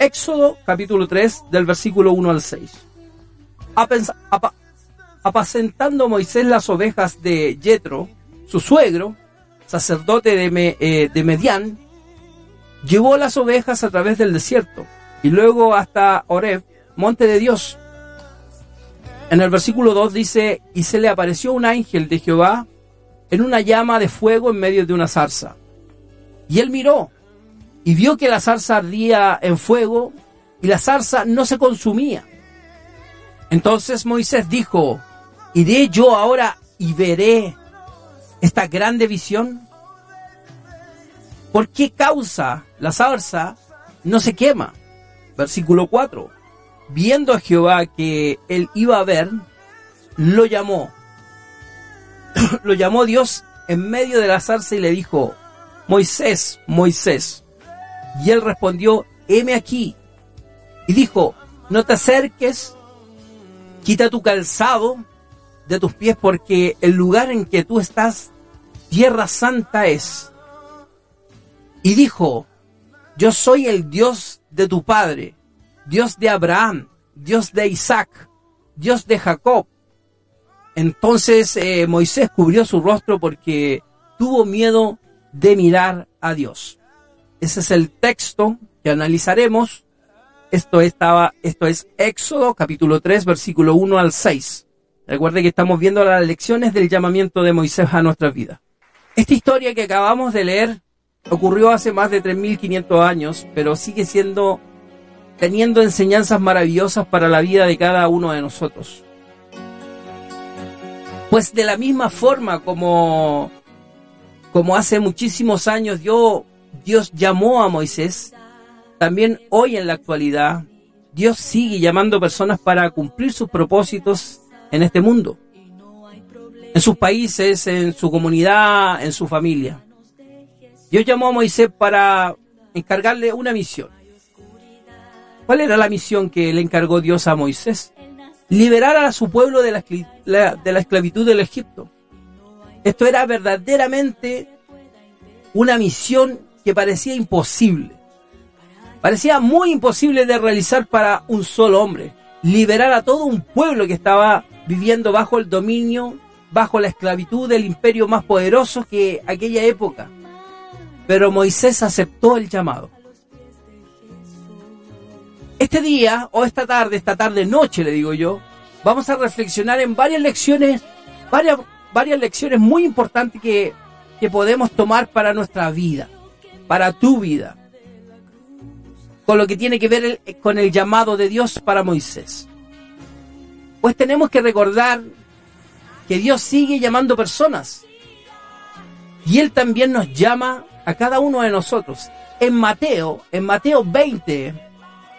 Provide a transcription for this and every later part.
Éxodo capítulo 3 del versículo 1 al 6. apacentando Moisés las ovejas de Jetro, su suegro, sacerdote de, eh, de Medián, llevó las ovejas a través del desierto y luego hasta Oreb, monte de Dios. En el versículo 2 dice, y se le apareció un ángel de Jehová en una llama de fuego en medio de una zarza. Y él miró y vio que la zarza ardía en fuego y la zarza no se consumía. Entonces Moisés dijo, ¿iré yo ahora y veré esta grande visión? ¿Por qué causa la zarza no se quema? Versículo 4. Viendo a Jehová que él iba a ver, lo llamó. lo llamó Dios en medio de la zarza y le dijo, Moisés, Moisés. Y él respondió, heme aquí. Y dijo, no te acerques, quita tu calzado de tus pies porque el lugar en que tú estás, tierra santa es. Y dijo, yo soy el Dios de tu padre, Dios de Abraham, Dios de Isaac, Dios de Jacob. Entonces eh, Moisés cubrió su rostro porque tuvo miedo de mirar a Dios. Ese es el texto que analizaremos. Esto, estaba, esto es Éxodo capítulo 3 versículo 1 al 6. Recuerde que estamos viendo las lecciones del llamamiento de Moisés a nuestra vida. Esta historia que acabamos de leer ocurrió hace más de 3.500 años, pero sigue siendo, teniendo enseñanzas maravillosas para la vida de cada uno de nosotros. Pues de la misma forma como, como hace muchísimos años yo Dios llamó a Moisés, también hoy en la actualidad, Dios sigue llamando personas para cumplir sus propósitos en este mundo, en sus países, en su comunidad, en su familia. Dios llamó a Moisés para encargarle una misión. ¿Cuál era la misión que le encargó Dios a Moisés? Liberar a su pueblo de la, de la esclavitud del Egipto. Esto era verdaderamente una misión parecía imposible. Parecía muy imposible de realizar para un solo hombre. Liberar a todo un pueblo que estaba viviendo bajo el dominio, bajo la esclavitud del imperio más poderoso que aquella época. Pero Moisés aceptó el llamado. Este día, o esta tarde, esta tarde noche le digo yo, vamos a reflexionar en varias lecciones, varias, varias lecciones muy importantes que, que podemos tomar para nuestra vida para tu vida, con lo que tiene que ver con el llamado de Dios para Moisés. Pues tenemos que recordar que Dios sigue llamando personas y Él también nos llama a cada uno de nosotros. En Mateo, en Mateo 20,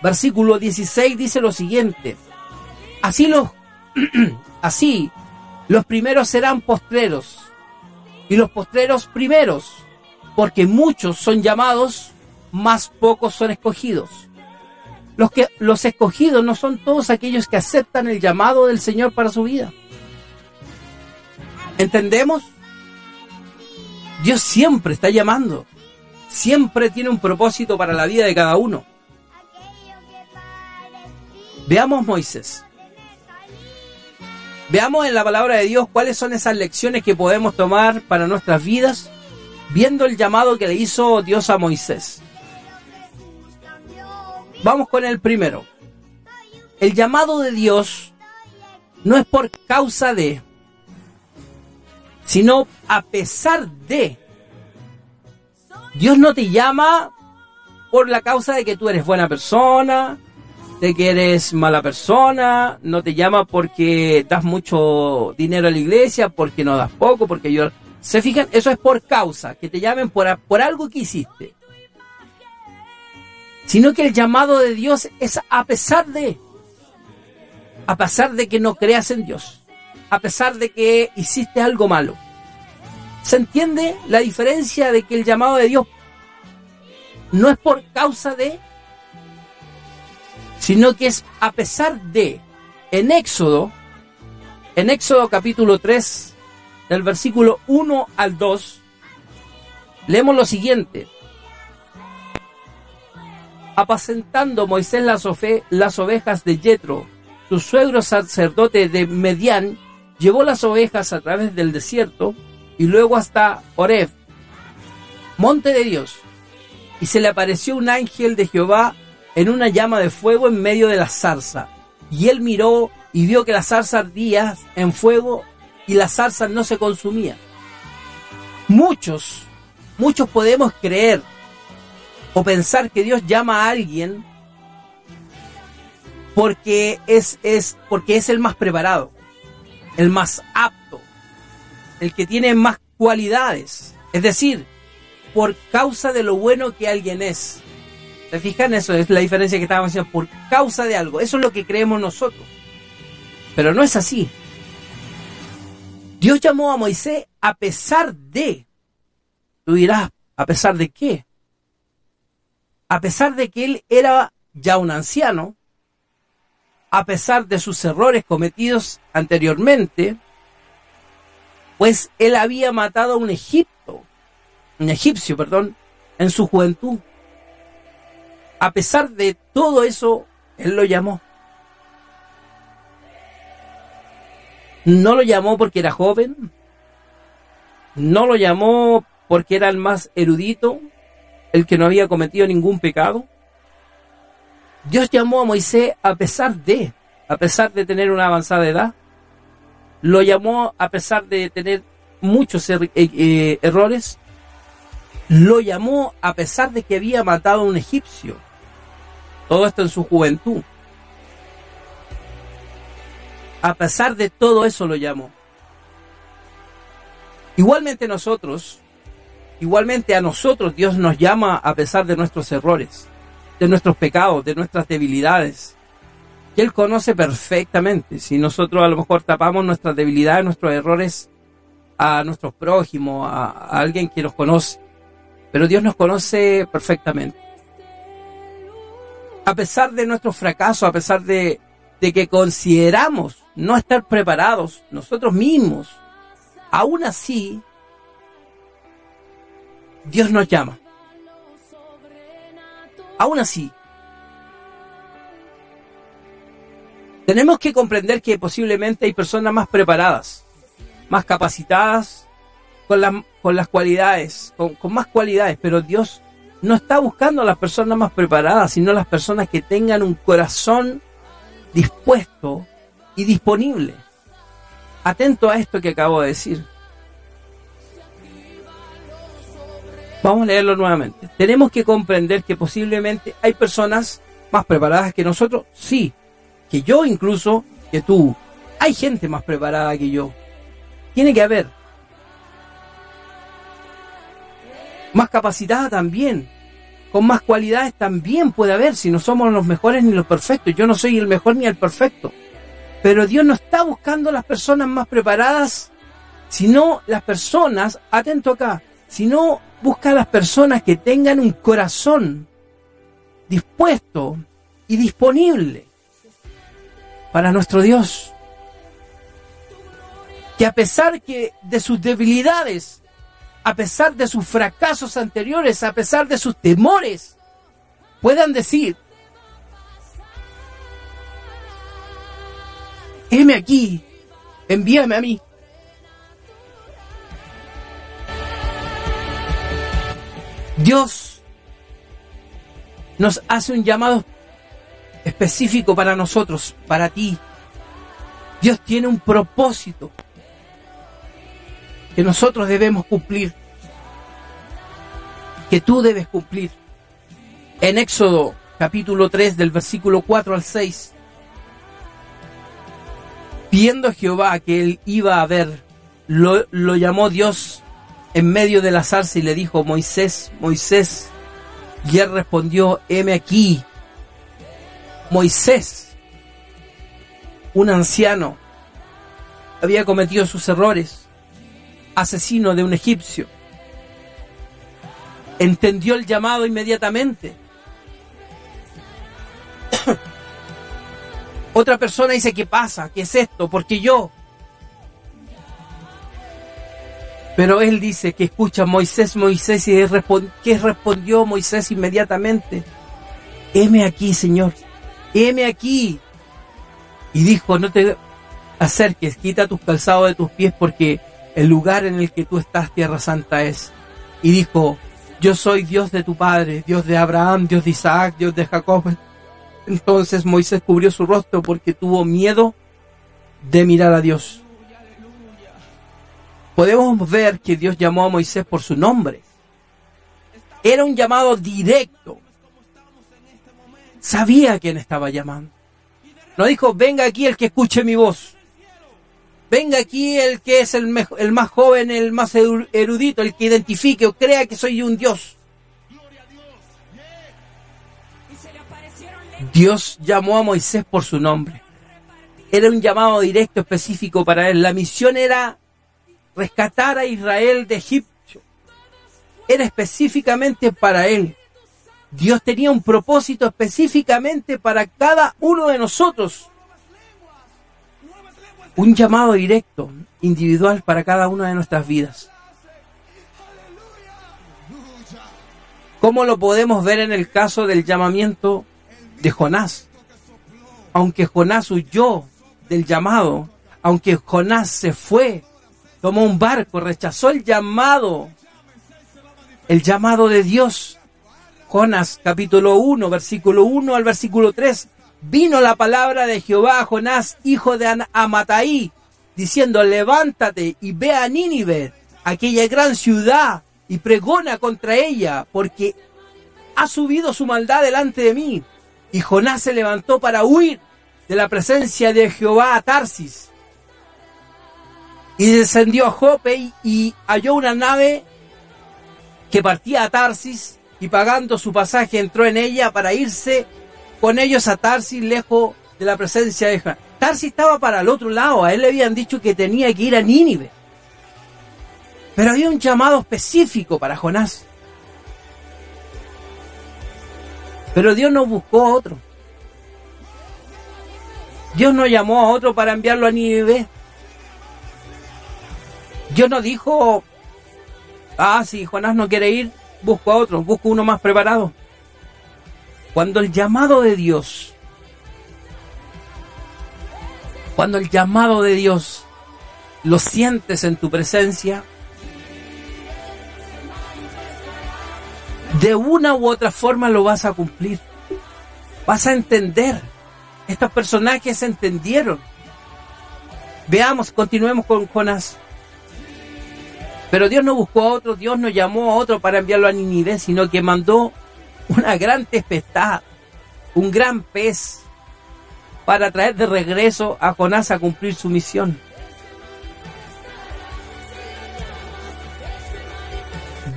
versículo 16 dice lo siguiente: Así los así los primeros serán postreros y los postreros primeros porque muchos son llamados, más pocos son escogidos. Los, que, los escogidos no son todos aquellos que aceptan el llamado del Señor para su vida. ¿Entendemos? Dios siempre está llamando. Siempre tiene un propósito para la vida de cada uno. Veamos Moisés. Veamos en la palabra de Dios cuáles son esas lecciones que podemos tomar para nuestras vidas viendo el llamado que le hizo Dios a Moisés. Vamos con el primero. El llamado de Dios no es por causa de, sino a pesar de. Dios no te llama por la causa de que tú eres buena persona, de que eres mala persona, no te llama porque das mucho dinero a la iglesia, porque no das poco, porque yo ¿Se fijan? Eso es por causa, que te llamen por, por algo que hiciste. Sino que el llamado de Dios es a pesar de, a pesar de que no creas en Dios, a pesar de que hiciste algo malo. ¿Se entiende la diferencia de que el llamado de Dios no es por causa de, sino que es a pesar de, en Éxodo, en Éxodo capítulo 3, del versículo 1 al 2, leemos lo siguiente. Apacentando Moisés las, las ovejas de Jetro, su suegro sacerdote de Medián, llevó las ovejas a través del desierto y luego hasta Oreb, monte de Dios. Y se le apareció un ángel de Jehová en una llama de fuego en medio de la zarza. Y él miró y vio que la zarza ardía en fuego y la zarza no se consumía. Muchos, muchos podemos creer o pensar que Dios llama a alguien porque es, es, porque es el más preparado, el más apto, el que tiene más cualidades. Es decir, por causa de lo bueno que alguien es. ¿Se fijan? Eso es la diferencia que estábamos diciendo. Por causa de algo. Eso es lo que creemos nosotros. Pero no es así. Dios llamó a Moisés a pesar de. Tú dirás, ¿a pesar de qué? A pesar de que él era ya un anciano, a pesar de sus errores cometidos anteriormente, pues él había matado a un Egipto, un egipcio, perdón, en su juventud. A pesar de todo eso, él lo llamó. No lo llamó porque era joven, no lo llamó porque era el más erudito, el que no había cometido ningún pecado. Dios llamó a Moisés a pesar de, a pesar de tener una avanzada edad, lo llamó a pesar de tener muchos er, eh, eh, errores, lo llamó a pesar de que había matado a un egipcio. Todo esto en su juventud. A pesar de todo eso lo llamó. Igualmente nosotros, igualmente a nosotros Dios nos llama a pesar de nuestros errores de nuestros pecados, de nuestras debilidades, que Él conoce perfectamente. Si nosotros a lo mejor tapamos nuestras debilidades, nuestros errores a nuestros prójimos, a, alguien que los conoce, pero Dios nos conoce perfectamente. A pesar de nuestros fracasos, a pesar de que consideramos no estar preparados nosotros mismos, aún así, Dios nos llama. Aún así, tenemos que comprender que posiblemente hay personas más preparadas, más capacitadas, con, con las cualidades, con, con más cualidades, pero Dios no está buscando a las personas más preparadas, sino a las personas que tengan un corazón dispuesto y disponible. Atento a esto que acabo de decir. Vamos a leerlo nuevamente. Tenemos que comprender que posiblemente hay personas más preparadas que nosotros, sí, que yo incluso, que tú. Hay gente más preparada que yo. Tiene que haber. Más capacitada también. Con más cualidades también puede haber, si no somos los mejores ni los perfectos. Yo no soy el mejor ni el perfecto. Pero Dios no está buscando las personas más preparadas, sino las personas, atento acá, sino busca a las personas que tengan un corazón dispuesto y disponible para nuestro Dios. Que a pesar que de sus debilidades, a pesar de sus fracasos anteriores, a pesar de sus temores, puedan decir, heme aquí, envíame a mí. Dios nos hace un llamado específico para nosotros, para ti. Dios tiene un propósito que nosotros debemos cumplir, que tú debes cumplir. En Éxodo capítulo 3 del versículo 4 al 6, viendo Jehová que él iba a ver, lo, lo llamó Dios en medio de la zarza y le dijo, Moisés, Moisés. Y él respondió, heme aquí. Moisés, un anciano, había cometido sus errores, asesino de un egipcio. Entendió el llamado inmediatamente. Otra persona dice, ¿qué pasa? ¿Qué es esto? Porque yo, Pero él dice que escucha Moisés, Moisés, y ¿qué respondió Moisés inmediatamente? heme aquí, Señor, heme aquí. Y dijo, no te acerques, quita tus calzados de tus pies porque el lugar en el que tú estás, tierra santa es. Y dijo, yo soy Dios de tu padre, Dios de Abraham, Dios de Isaac, Dios de Jacob. Entonces Moisés cubrió su rostro porque tuvo miedo de mirar a Dios. Podemos ver que Dios llamó a Moisés por su nombre. Era un llamado directo. Sabía quién estaba llamando. No dijo, venga aquí el que escuche mi voz. Venga aquí el que es el, el más joven, el más erudito, el que identifique o crea que soy un Dios. Dios llamó a Moisés por su nombre. Era un llamado directo específico para él. La misión era rescatar a Israel de Egipto. Era específicamente para él. Dios tenía un propósito específicamente para cada uno de nosotros un llamado directo, individual para cada una de nuestras vidas. ¿Cómo lo podemos ver en el caso del llamamiento de Jonás? Aunque Jonás huyó del llamado, aunque Jonás se fue, tomó un barco, rechazó el llamado, el llamado de Dios. Jonás capítulo 1, versículo 1 al versículo 3 vino la palabra de Jehová a Jonás, hijo de Amataí, diciendo, levántate y ve a Nínive, aquella gran ciudad, y pregona contra ella, porque ha subido su maldad delante de mí. Y Jonás se levantó para huir de la presencia de Jehová a Tarsis. Y descendió a Jope y halló una nave que partía a Tarsis y pagando su pasaje entró en ella para irse con ellos a Tarsis lejos de la presencia de Jehová. Tarsis estaba para el otro lado, a él le habían dicho que tenía que ir a Nínive. Pero había un llamado específico para Jonás. Pero Dios no buscó a otro. Dios no llamó a otro para enviarlo a Nínive. Dios no dijo, ah, si Jonás no quiere ir, busco a otro, busco uno más preparado. Cuando el llamado de Dios, cuando el llamado de Dios lo sientes en tu presencia, de una u otra forma lo vas a cumplir. Vas a entender. Estos personajes entendieron. Veamos, continuemos con Jonás. Pero Dios no buscó a otro, Dios no llamó a otro para enviarlo a Ninive, sino que mandó una gran tempestad, un gran pez, para traer de regreso a Jonás a cumplir su misión.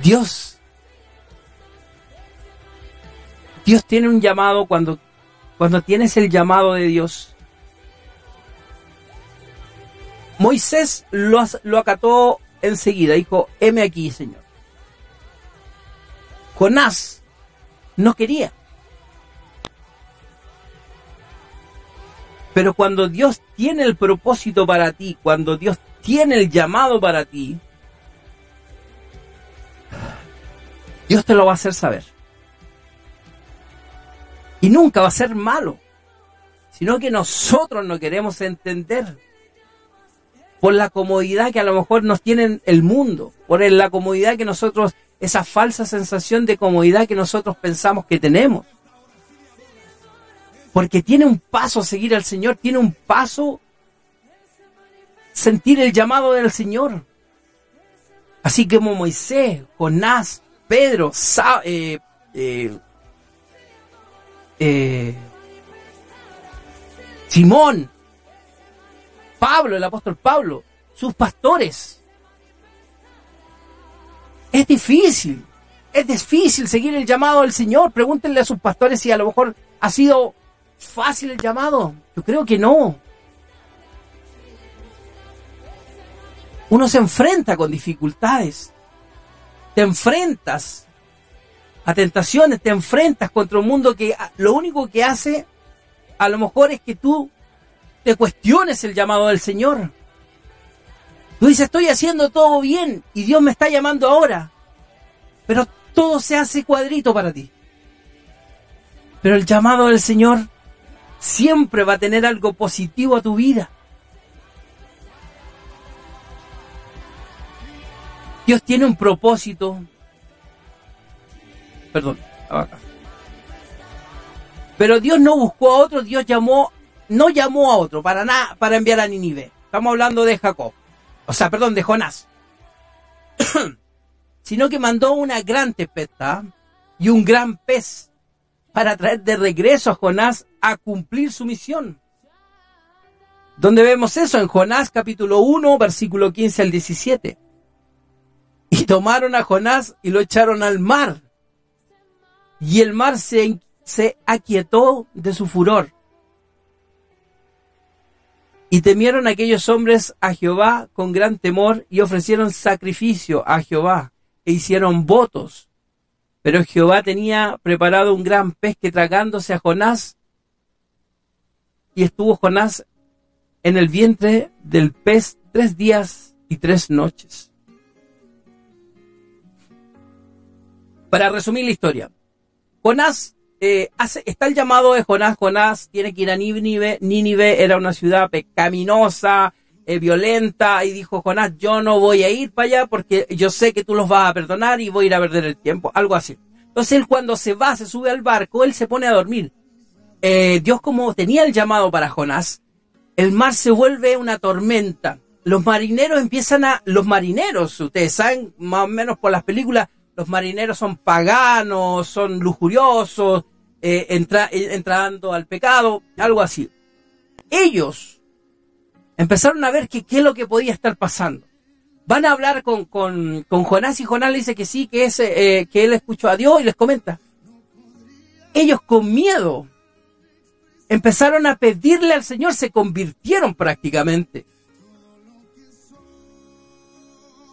Dios, Dios tiene un llamado cuando, cuando tienes el llamado de Dios. Moisés lo, lo acató enseguida, dijo, heme aquí, Señor. Jonás no quería. Pero cuando Dios tiene el propósito para ti, cuando Dios tiene el llamado para ti, Dios te lo va a hacer saber. Y nunca va a ser malo, sino que nosotros no queremos entender por la comodidad que a lo mejor nos tiene el mundo, por la comodidad que nosotros esa falsa sensación de comodidad que nosotros pensamos que tenemos. Porque tiene un paso seguir al Señor, tiene un paso sentir el llamado del Señor. Así como Moisés, Jonás, Pedro, eh, eh, eh, Simón, Pablo, el apóstol Pablo, sus pastores, es difícil, es difícil seguir el llamado del Señor. Pregúntenle a sus pastores si a lo mejor ha sido fácil el llamado. Yo creo que no. Uno se enfrenta con dificultades. Te enfrentas a tentaciones, te enfrentas contra un mundo que lo único que hace a lo mejor es que tú te cuestiones el llamado del Señor. Tú dices, estoy haciendo todo bien y Dios me está llamando ahora. Pero todo se hace cuadrito para ti. Pero el llamado del Señor siempre va a tener algo positivo a tu vida. Dios tiene un propósito. Perdón, acá. Pero Dios no buscó a otro, Dios llamó, no llamó a otro para nada, para enviar a Nínive. Estamos hablando de Jacob. O sea, perdón, de Jonás. Sino que mandó una gran tempestad y un gran pez para traer de regreso a Jonás a cumplir su misión. ¿Dónde vemos eso? En Jonás capítulo 1, versículo 15 al 17. Y tomaron a Jonás y lo echaron al mar. Y el mar se, se aquietó de su furor. Y temieron aquellos hombres a Jehová con gran temor y ofrecieron sacrificio a Jehová e hicieron votos. Pero Jehová tenía preparado un gran pez que tragándose a Jonás y estuvo Jonás en el vientre del pez tres días y tres noches. Para resumir la historia, Jonás eh, está el llamado de Jonás. Jonás tiene que ir a Nínive. Nínive era una ciudad pecaminosa, eh, violenta, y dijo Jonás, yo no voy a ir para allá porque yo sé que tú los vas a perdonar y voy a ir a perder el tiempo, algo así. Entonces él cuando se va, se sube al barco, él se pone a dormir. Eh, Dios como tenía el llamado para Jonás, el mar se vuelve una tormenta. Los marineros empiezan a, los marineros, ustedes saben más o menos por las películas, los marineros son paganos, son lujuriosos, eh, eh, entrando al pecado, algo así. Ellos empezaron a ver qué es lo que podía estar pasando. Van a hablar con, con, con Jonás y Jonás le dice que sí, que, ese, eh, que él escuchó a Dios y les comenta. Ellos con miedo empezaron a pedirle al Señor, se convirtieron prácticamente.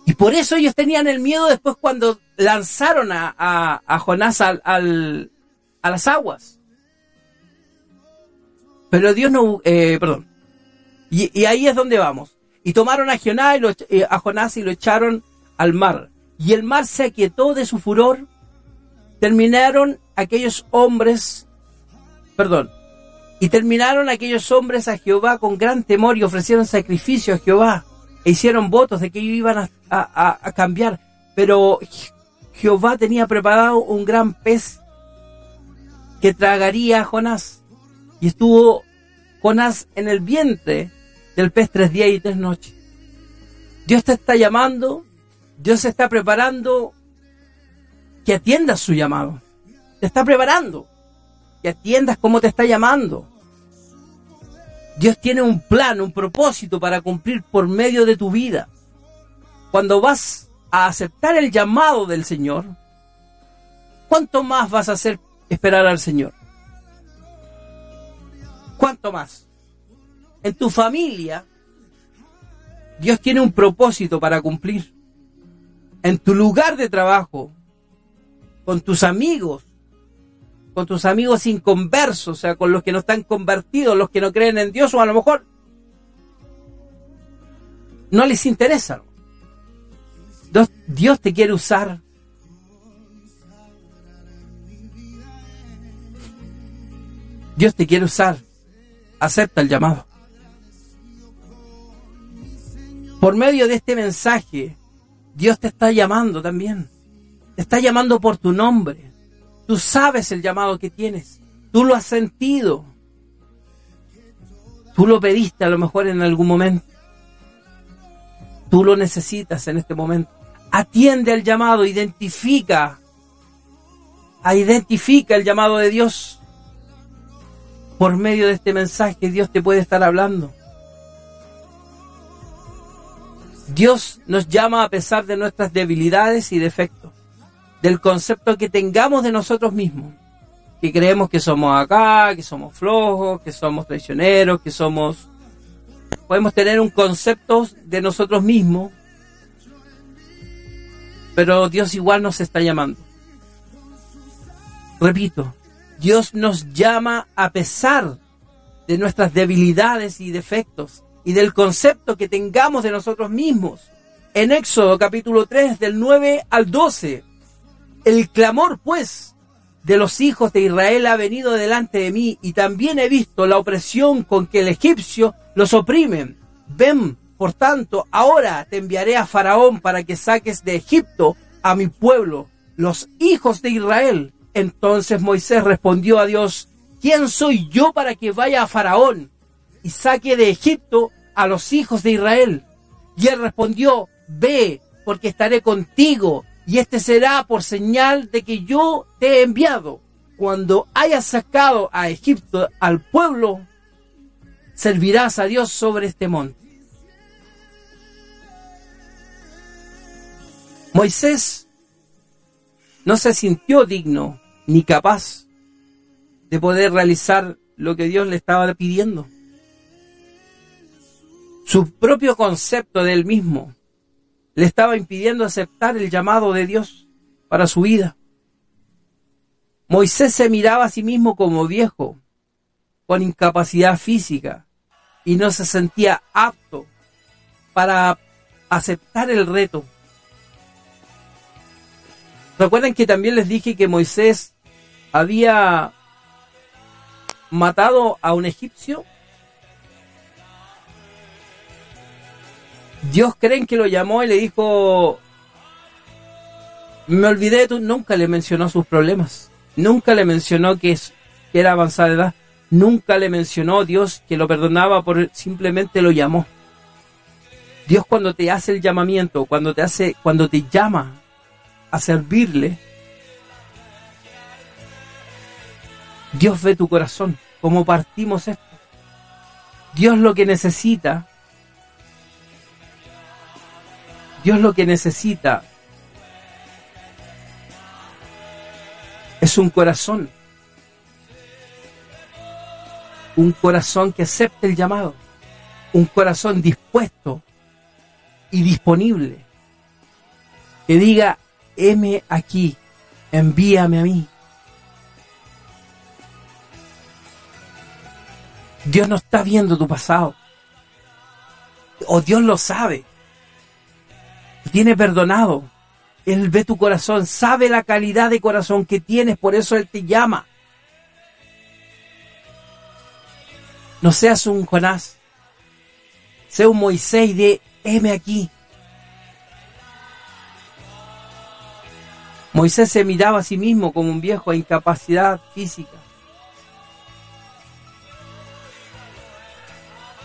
Y por eso ellos tenían el miedo después cuando lanzaron a, a, Jonás al, a las aguas. Pero Dios no, eh, perdón. Y, ahí es donde vamos. Y tomaron a Jonás, y lo, eh, a Jonás y lo echaron al mar. Y el mar se aquietó de su furor. Terminaron aquellos hombres, perdón, y terminaron aquellos hombres a Jehová con gran temor y ofrecieron sacrificio a Jehová e hicieron votos de que iban a, cambiar. Pero Jehová tenía preparado un gran pez que tragaría a Jonás. Y estuvo Jonás en el vientre del pez tres días y tres noches. Dios te está llamando, Dios está preparando que atiendas su llamado. Te está preparando que atiendas cómo te está llamando. Dios tiene un plan, un propósito para cumplir por medio de tu vida. Cuando vas a aceptar el llamado del Señor, ¿cuánto más vas a hacer esperar al Señor? ¿Cuánto más? En tu familia, Dios tiene un propósito para cumplir. En tu lugar de trabajo, con tus amigos, con tus amigos inconversos, o sea, con los que no están convertidos, los que no creen en Dios, o a lo mejor no les interesa. Dios, te quiere usar. Dios te quiere usar. Acepta el llamado. Por medio de este mensaje, Dios te está llamando también. Te está llamando por tu nombre. Tú sabes el llamado que tienes. Tú lo has sentido. Tú lo pediste a lo mejor en algún momento. Tú lo necesitas en este momento. Atiende al llamado, identifica. Identifica el llamado de Dios. Por medio de este mensaje Dios te puede estar hablando. Dios nos llama a pesar de nuestras debilidades y defectos del concepto que tengamos de nosotros mismos. Que creemos que somos acá, que somos flojos, que somos traicioneros, que somos... Podemos tener un concepto de nosotros mismos, pero Dios igual nos está llamando. Repito, Dios nos llama a pesar de nuestras debilidades y defectos y del concepto que tengamos de nosotros mismos. En Éxodo capítulo 3 del 9 al 12 el clamor, pues, de los hijos de Israel ha venido delante de mí y también he visto la opresión con que el egipcio los oprime. Ven, por tanto, ahora te enviaré a Faraón para que saques de Egipto a mi pueblo, los hijos de Israel. Entonces Moisés respondió a Dios, ¿quién soy yo para que vaya a Faraón y saque de Egipto a los hijos de Israel? Y él respondió, ve, porque estaré contigo, y este será por señal de que yo te he enviado. Cuando hayas sacado a Egipto al pueblo, servirás a Dios sobre este monte. Moisés no se sintió digno ni capaz de poder realizar lo que Dios le estaba pidiendo. Su propio concepto de él mismo le estaba impidiendo aceptar el llamado de Dios para su vida. Moisés se miraba a sí mismo como viejo, con incapacidad física, y no se sentía apto para aceptar el reto. ¿Recuerdan que también les dije que Moisés había matado a un egipcio? Dios creen que lo llamó y le dijo, me olvidé de tú, nunca le mencionó sus problemas, nunca le mencionó que, es, que era avanzada edad, nunca le mencionó Dios que lo perdonaba por simplemente lo llamó. Dios cuando te hace el llamamiento, cuando te hace, cuando te llama a servirle, Dios ve tu corazón, como partimos esto. Dios lo que necesita Dios lo que necesita es un corazón. Un corazón que acepte el llamado. Un corazón dispuesto y disponible. Que diga, heme aquí, envíame a mí. Dios no está viendo tu pasado. O Dios lo sabe tiene perdonado. Él ve tu corazón, sabe la calidad de corazón que tienes, por eso Él te llama. No seas un Jonás, sea un Moisés de heme aquí. Moisés se miraba a sí mismo como un viejo a incapacidad física.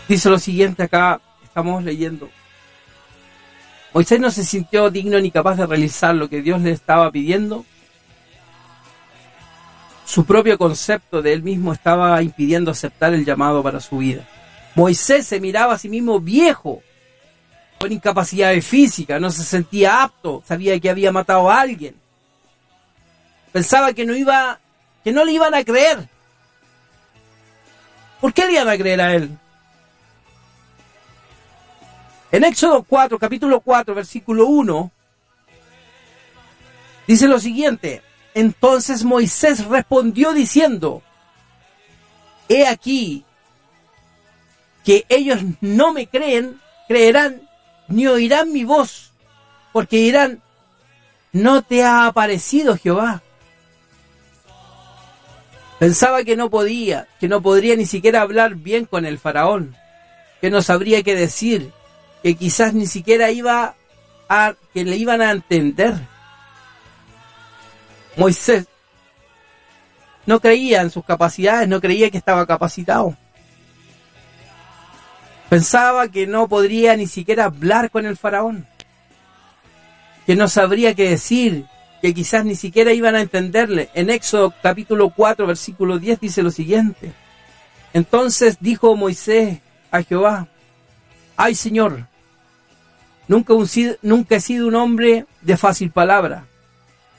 Dice lo siguiente acá, estamos leyendo. Moisés no se sintió digno ni capaz de realizar lo que Dios le estaba pidiendo. Su propio concepto de él mismo estaba impidiendo aceptar el llamado para su vida. Moisés se miraba a sí mismo viejo, con incapacidad física, no se sentía apto, sabía que había matado a alguien. Pensaba que no iba, que no le iban a creer. ¿Por qué le iban a creer a él? En Éxodo 4, capítulo 4, versículo 1, dice lo siguiente, entonces Moisés respondió diciendo, he aquí que ellos no me creen, creerán, ni oirán mi voz, porque dirán, no te ha aparecido Jehová. Pensaba que no podía, que no podría ni siquiera hablar bien con el faraón, que no sabría qué decir, que quizás ni siquiera iba a, que le iban a entender. Moisés no creía en sus capacidades, no creía que estaba capacitado. Pensaba que no podría ni siquiera hablar con el faraón, que no sabría qué decir, que quizás ni siquiera iban a entenderle. En Éxodo capítulo 4, versículo 10 dice lo siguiente. Entonces dijo Moisés a Jehová, ay Señor, nunca, nunca he sido un hombre de fácil palabra,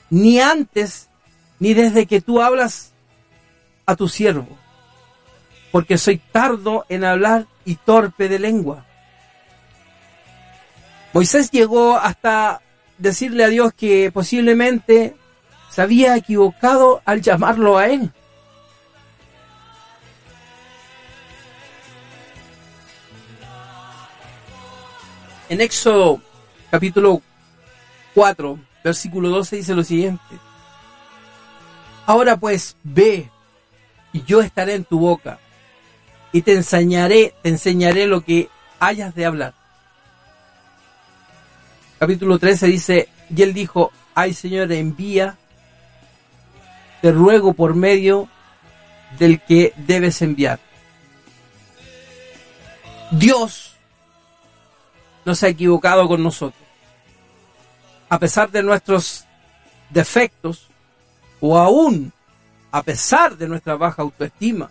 ni antes ni desde que tú hablas a tu siervo, porque soy tardo en hablar y torpe de lengua. Moisés llegó hasta decirle a Dios que posiblemente se había equivocado al llamarlo a él. En Éxodo capítulo 4, versículo 12 dice lo siguiente. Ahora pues ve y yo estaré en tu boca y te enseñaré, te enseñaré lo que hayas de hablar. Capítulo 13 dice, y él dijo, ay Señor, envía, te ruego por medio del que debes enviar. Dios no se ha equivocado con nosotros. A pesar de nuestros defectos, o aún a pesar de nuestra baja autoestima,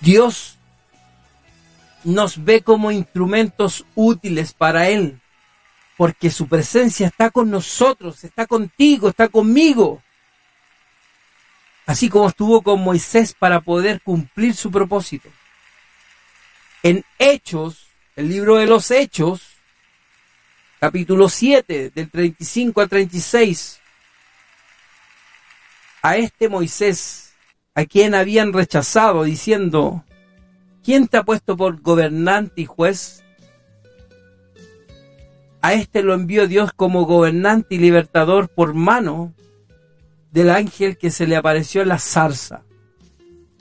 Dios nos ve como instrumentos útiles para Él, porque su presencia está con nosotros, está contigo, está conmigo. Así como estuvo con Moisés para poder cumplir su propósito. En Hechos, el libro de los Hechos, capítulo 7, del 35 al 36, a este Moisés, a quien habían rechazado, diciendo, ¿quién te ha puesto por gobernante y juez? A este lo envió Dios como gobernante y libertador por mano del ángel que se le apareció en la zarza.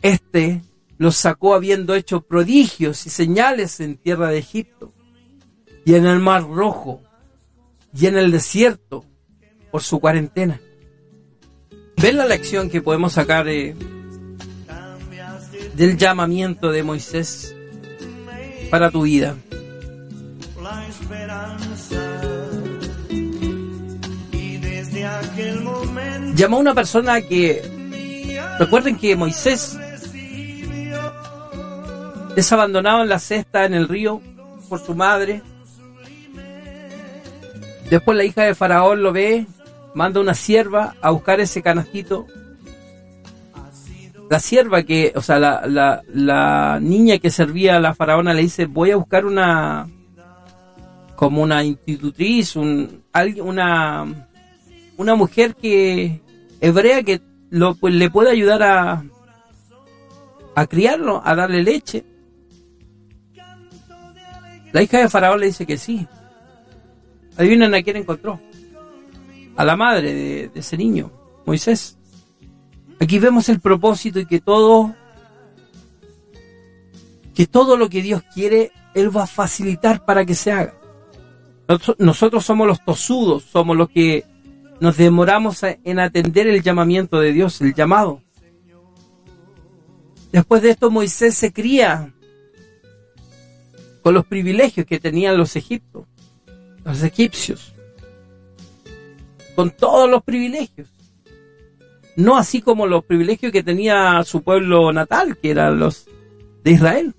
Este los sacó habiendo hecho prodigios y señales en tierra de Egipto y en el mar rojo y en el desierto por su cuarentena. ¿Ven la lección que podemos sacar eh, del llamamiento de Moisés para tu vida? Llamó a una persona que, recuerden que Moisés es abandonado en la cesta en el río por su madre. Después la hija de Faraón lo ve manda una sierva a buscar ese canastito. La sierva que, o sea, la, la, niña que servía a la faraona le dice, voy a buscar una, como una institutriz, un, una, una mujer que, hebrea que pues, le pueda ayudar a, a criarlo, a darle leche. La hija de Faraón le dice que sí. Adivinen a quién encontró a la madre de, ese niño, Moisés. Aquí vemos el propósito y que todo, que todo lo que Dios quiere, Él va a facilitar para que se haga. Nosotros somos los tosudos, somos los que nos demoramos en atender el llamamiento de Dios, el llamado. Después de esto Moisés se cría con los privilegios que tenían los egipcios, los egipcios con todos los privilegios. No así como los privilegios que tenía su pueblo natal, que eran los de Israel.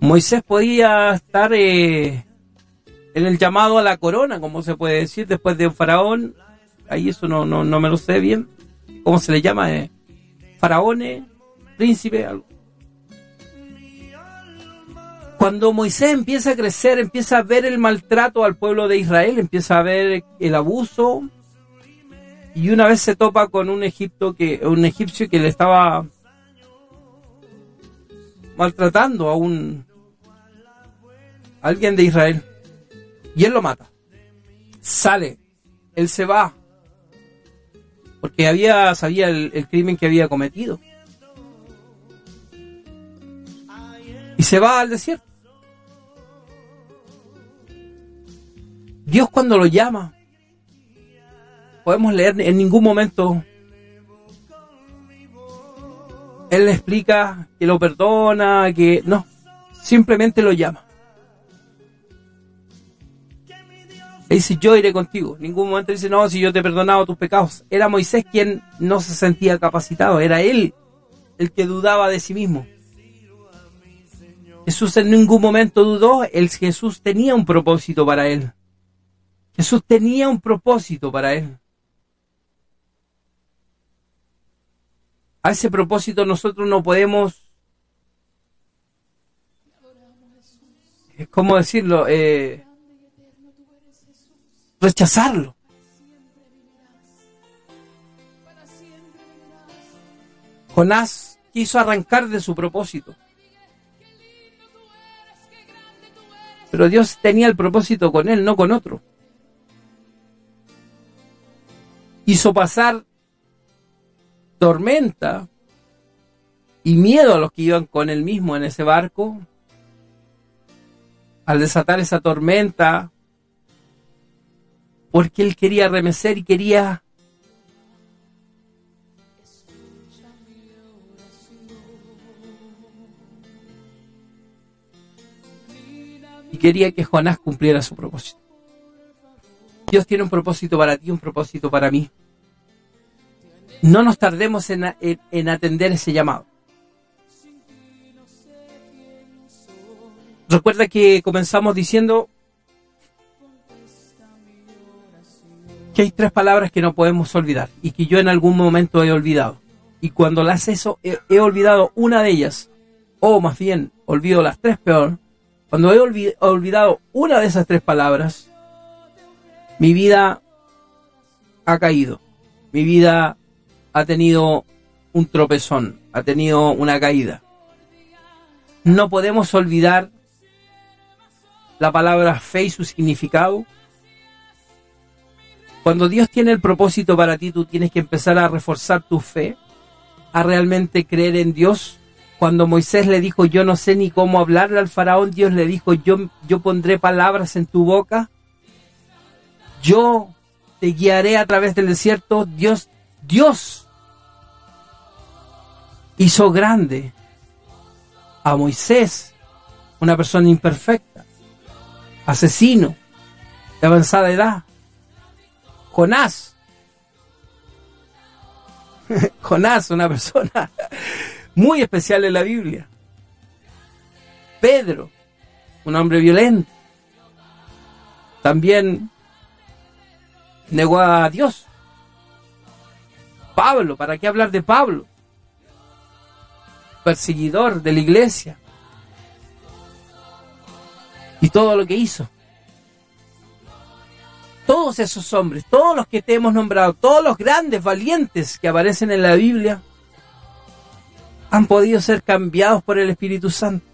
Moisés podía estar eh, en el llamado a la corona, como se puede decir, después de un faraón. Ahí eso no, no, no me lo sé bien. ¿Cómo se le llama? Eh, faraones, príncipe. Cuando Moisés empieza a crecer, empieza a ver el maltrato al pueblo de Israel, empieza a ver el abuso, y una vez se topa con un Egipto que, un egipcio que le estaba maltratando a un alguien de Israel. Y él lo mata. Sale. Él se va. Porque había, sabía el crimen que había cometido. Y se va al desierto. Dios cuando lo llama, podemos leer en ningún momento, Él le explica que lo perdona, que no, simplemente lo llama. Él dice, yo iré contigo. En ningún momento dice, no, si yo te he perdonado tus pecados. Era Moisés quien no se sentía capacitado, era él el que dudaba de sí mismo. Jesús en ningún momento dudó, el Jesús tenía un propósito para él. Jesús tenía un propósito para él. A ese propósito nosotros no podemos, es como decirlo, eh, rechazarlo. Jonás quiso arrancar de su propósito. Pero Dios tenía el propósito con él, no con otro. hizo pasar tormenta y miedo a los que iban con él mismo en ese barco. Al desatar esa tormenta, porque él quería remecer y quería y quería que Jonás cumpliera su propósito. Dios tiene un propósito para ti, un propósito para mí. No nos tardemos en, atender ese llamado. Recuerda que comenzamos diciendo que hay tres palabras que no podemos olvidar y que yo en algún momento he olvidado. Y cuando las eso, he, olvidado una de ellas, o más bien olvido las tres peor, cuando he olvidado una de esas tres palabras, mi vida ha caído, mi vida ha tenido un tropezón, ha tenido una caída. No podemos olvidar la palabra fe y su significado. Cuando Dios tiene el propósito para ti, tú tienes que empezar a reforzar tu fe, a realmente creer en Dios, cuando Moisés le dijo, yo no sé ni cómo hablarle al faraón, Dios le dijo, yo, yo pondré palabras en tu boca, yo te guiaré a través del desierto, Dios, Dios hizo grande a Moisés, una persona imperfecta, asesino, de avanzada edad, Jonás, Jonás, una persona muy especial en la Biblia. Pedro, un hombre violento, también negó a Dios. Pablo, ¿para qué hablar de Pablo? Perseguidor de la iglesia. Y todo lo que hizo. Todos esos hombres, todos los que te hemos nombrado, todos los grandes valientes que aparecen en la Biblia, han podido ser cambiados por el Espíritu Santo.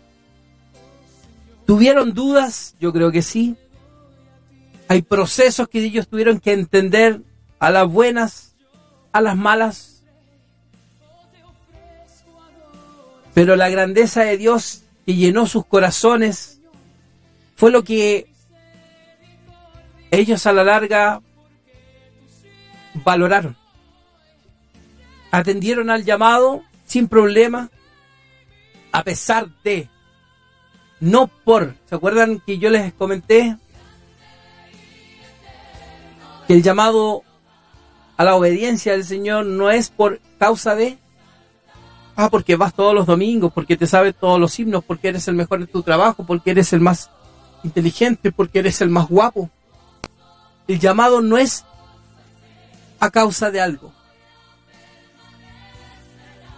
¿Tuvieron dudas? Yo creo que sí. Hay procesos que ellos tuvieron que entender a las buenas, a las malas. Pero la grandeza de Dios que llenó sus corazones fue lo que ellos a la larga valoraron. Atendieron al llamado sin problema, a pesar de, no por. ¿Se acuerdan que yo les comenté que el llamado a la obediencia del Señor no es por causa de, ah, porque vas todos los domingos, porque te sabes todos los himnos, porque eres el mejor en tu trabajo, porque eres el más inteligente, porque eres el más guapo. El llamado no es a causa de algo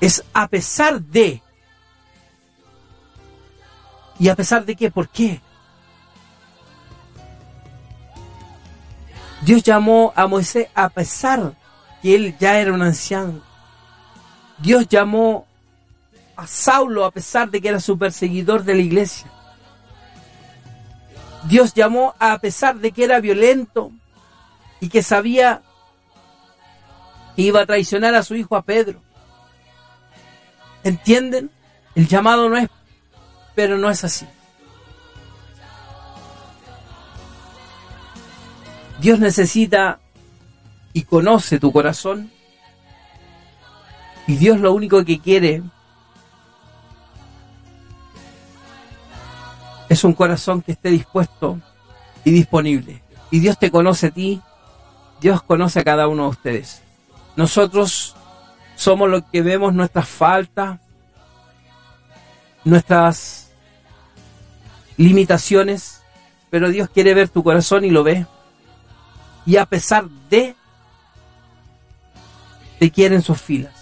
es a pesar de. ¿Y a pesar de qué? ¿Por qué? Dios llamó a Moisés a pesar que él ya era un anciano. Dios llamó a Saulo a pesar de que era su perseguidor de la iglesia. Dios llamó a pesar de que era violento y que sabía que iba a traicionar a su hijo a Pedro. ¿Entienden? El llamado no es, pero no es así. Dios necesita y conoce tu corazón. Y Dios lo único que quiere es un corazón que esté dispuesto y disponible. Y Dios te conoce a ti, Dios conoce a cada uno de ustedes. Nosotros somos los que vemos nuestras faltas, nuestras limitaciones, pero Dios quiere ver tu corazón y lo ve. Y a pesar de, te quiere en sus filas.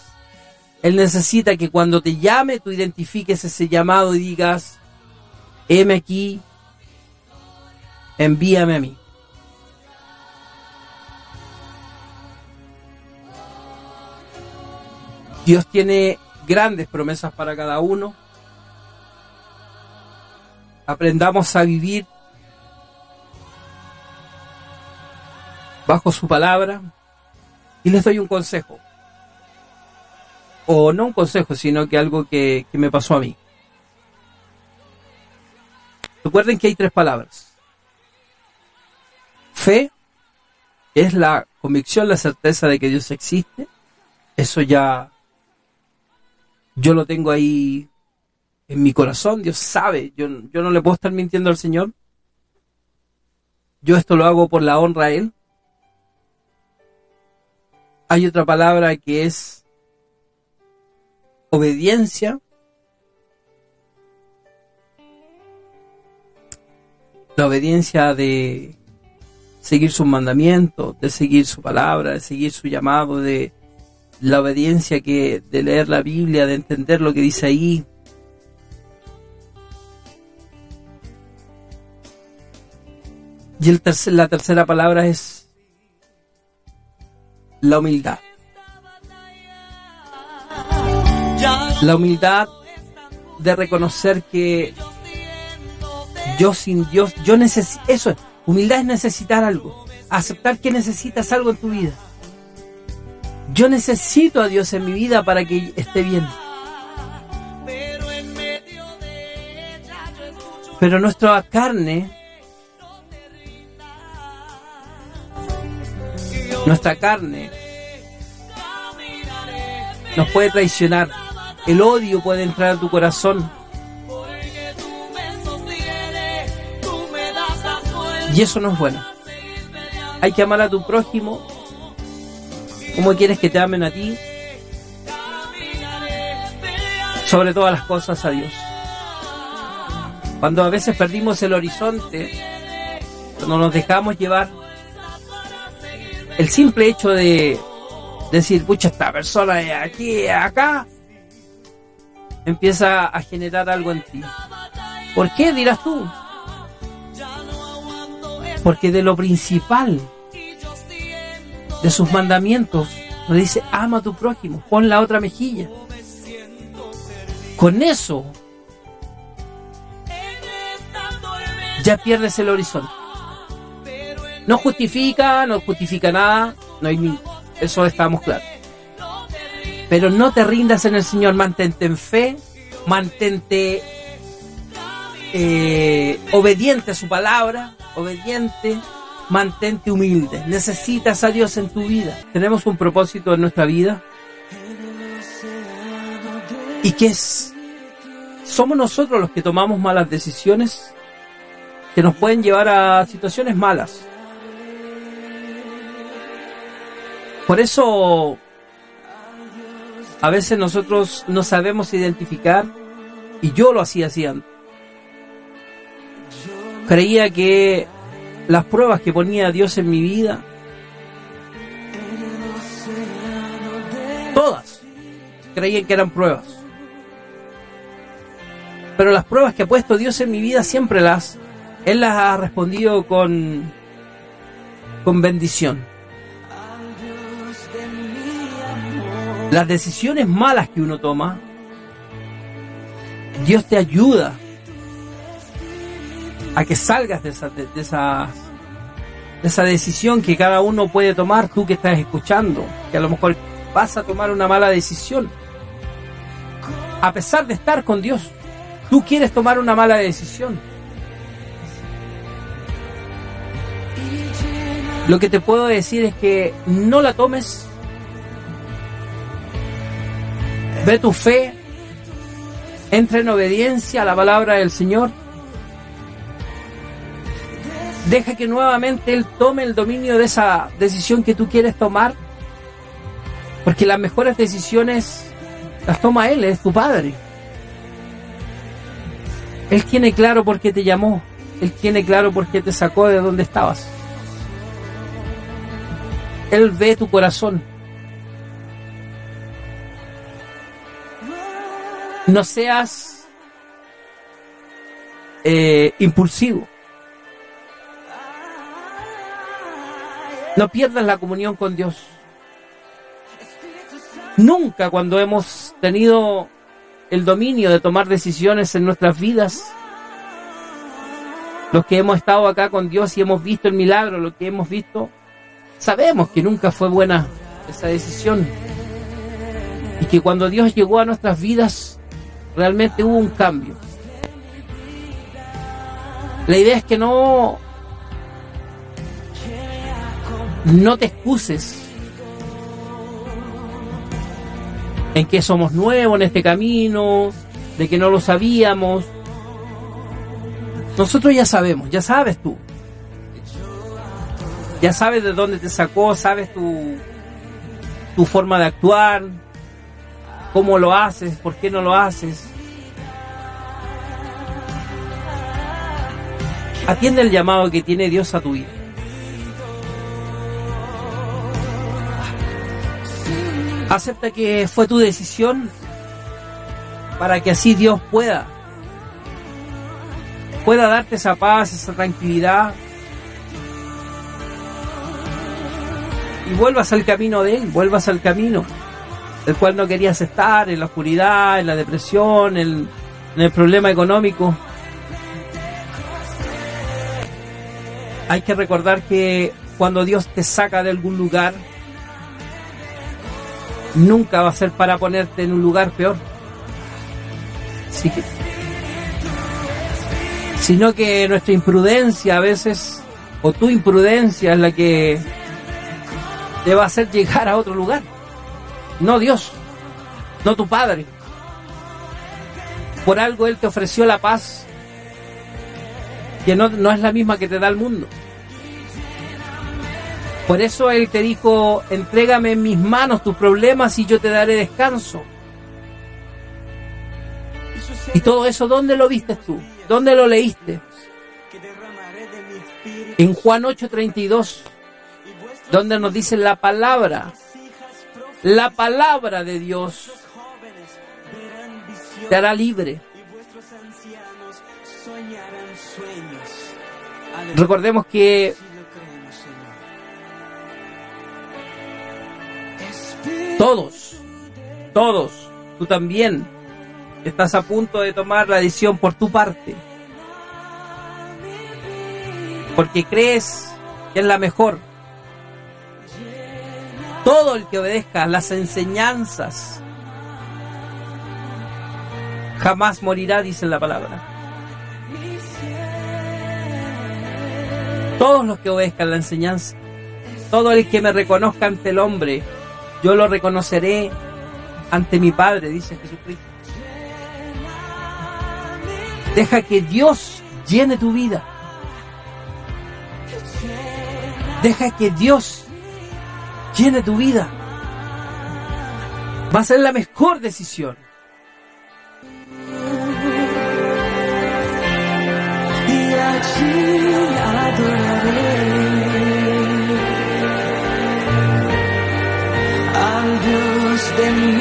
Él necesita que cuando te llame tú identifiques ese llamado y digas, heme aquí, envíame a mí. Dios tiene grandes promesas para cada uno. Aprendamos a vivir bajo su palabra. Y les doy un consejo. O no un consejo, sino que algo que, que me pasó a mí. Recuerden que hay tres palabras. Fe es la convicción, la certeza de que Dios existe. Eso ya yo lo tengo ahí en mi corazón. Dios sabe, yo, yo no le puedo estar mintiendo al Señor. Yo esto lo hago por la honra a Él. Hay otra palabra que es obediencia. La obediencia de seguir sus mandamientos, de seguir su palabra, de seguir su llamado, de la obediencia que de leer la Biblia, de entender lo que dice ahí. Y el tercer, la tercera palabra es la humildad. La humildad de reconocer que yo sin Dios, yo necesito, eso es, humildad es necesitar algo, aceptar que necesitas algo en tu vida. Yo necesito a Dios en mi vida para que esté bien. Pero nuestra carne, nuestra carne nos puede traicionar. El odio puede entrar a tu corazón. Y eso no es bueno. Hay que amar a tu prójimo como quieres que te amen a ti. Sobre todas las cosas a Dios. Cuando a veces perdimos el horizonte, cuando nos dejamos llevar, el simple hecho de decir, pucha, esta persona de aquí, acá, empieza a generar algo en ti. ¿Por qué dirás tú? Porque de lo principal de sus mandamientos nos dice, ama a tu prójimo, pon la otra mejilla. Con eso ya pierdes el horizonte. No justifica, no justifica nada, no hay ni, eso estamos claros. Pero no te rindas en el Señor, mantente en fe, mantente eh, obediente a su palabra, obediente, mantente humilde. Necesitas a Dios en tu vida. Tenemos un propósito en nuestra vida. ¿Y qué es? Somos nosotros los que tomamos malas decisiones que nos pueden llevar a situaciones malas. Por eso a veces nosotros no sabemos identificar, y yo lo hacía así. Creía que las pruebas que ponía Dios en mi vida, todas creían que eran pruebas. Pero las pruebas que ha puesto Dios en mi vida siempre las, Él las ha respondido con, con bendición. Las decisiones malas que uno toma, Dios te ayuda a que salgas de esa, de, esa, de esa decisión que cada uno puede tomar, tú que estás escuchando, que a lo mejor vas a tomar una mala decisión. A pesar de estar con Dios, tú quieres tomar una mala decisión. Lo que te puedo decir es que no la tomes. Ve tu fe, entra en obediencia a la palabra del Señor Deja que nuevamente Él tome el dominio de esa decisión que tú quieres tomar. Porque las mejores decisiones las toma Él, es tu Padre. Él tiene claro por qué te llamó. Él tiene claro por qué te sacó de donde estabas. Él ve tu corazón. No seas eh, impulsivo. No pierdas la comunión con Dios. Nunca cuando hemos tenido el dominio de tomar decisiones en nuestras vidas, los que hemos estado acá con Dios y hemos visto el milagro, lo que hemos visto, sabemos que nunca fue buena esa decisión. Y que cuando Dios llegó a nuestras vidas, realmente hubo un cambio. La idea es que no, no te excuses en que somos nuevos en este camino, de que no lo sabíamos. Nosotros ya sabemos, ya sabes tú. Ya sabes de dónde te sacó, sabes tu, tu forma de actuar, cómo lo haces, por qué no lo haces. Atiende el llamado que tiene Dios a tu vida. Acepta que fue tu decisión para que así Dios pueda pueda darte esa paz, esa tranquilidad y vuelvas al camino de Él, vuelvas al camino del cual no querías estar, en la oscuridad, en la depresión, en, en el problema económico. Hay que recordar que cuando Dios te saca de algún lugar, nunca va a ser para ponerte en un lugar peor. sino que nuestra imprudencia a veces, o tu imprudencia es la que te va a hacer llegar a otro lugar. No Dios, no tu Padre. Por algo Él te ofreció la paz, que no, no es la misma que te da el mundo. Por eso Él te dijo, entrégame en mis manos tus problemas y yo te daré descanso. Y todo eso, ¿dónde lo viste tú? ¿Dónde lo leíste? En Juan 8:32, donde nos dice la palabra, la palabra de Dios te hará libre. Recordemos que Todos, todos, tú también estás a punto de tomar la decisión por tu parte. Porque crees que es la mejor. Todo el que obedezca las enseñanzas jamás morirá, dice la palabra. Todos los que obedezcan la enseñanza, todo el que me reconozca ante el hombre, yo lo reconoceré ante mi Padre, dice Jesucristo. Deja que Dios llene tu vida. Deja que Dios llene tu vida. Va a ser la mejor decisión. Y adoraré. than you.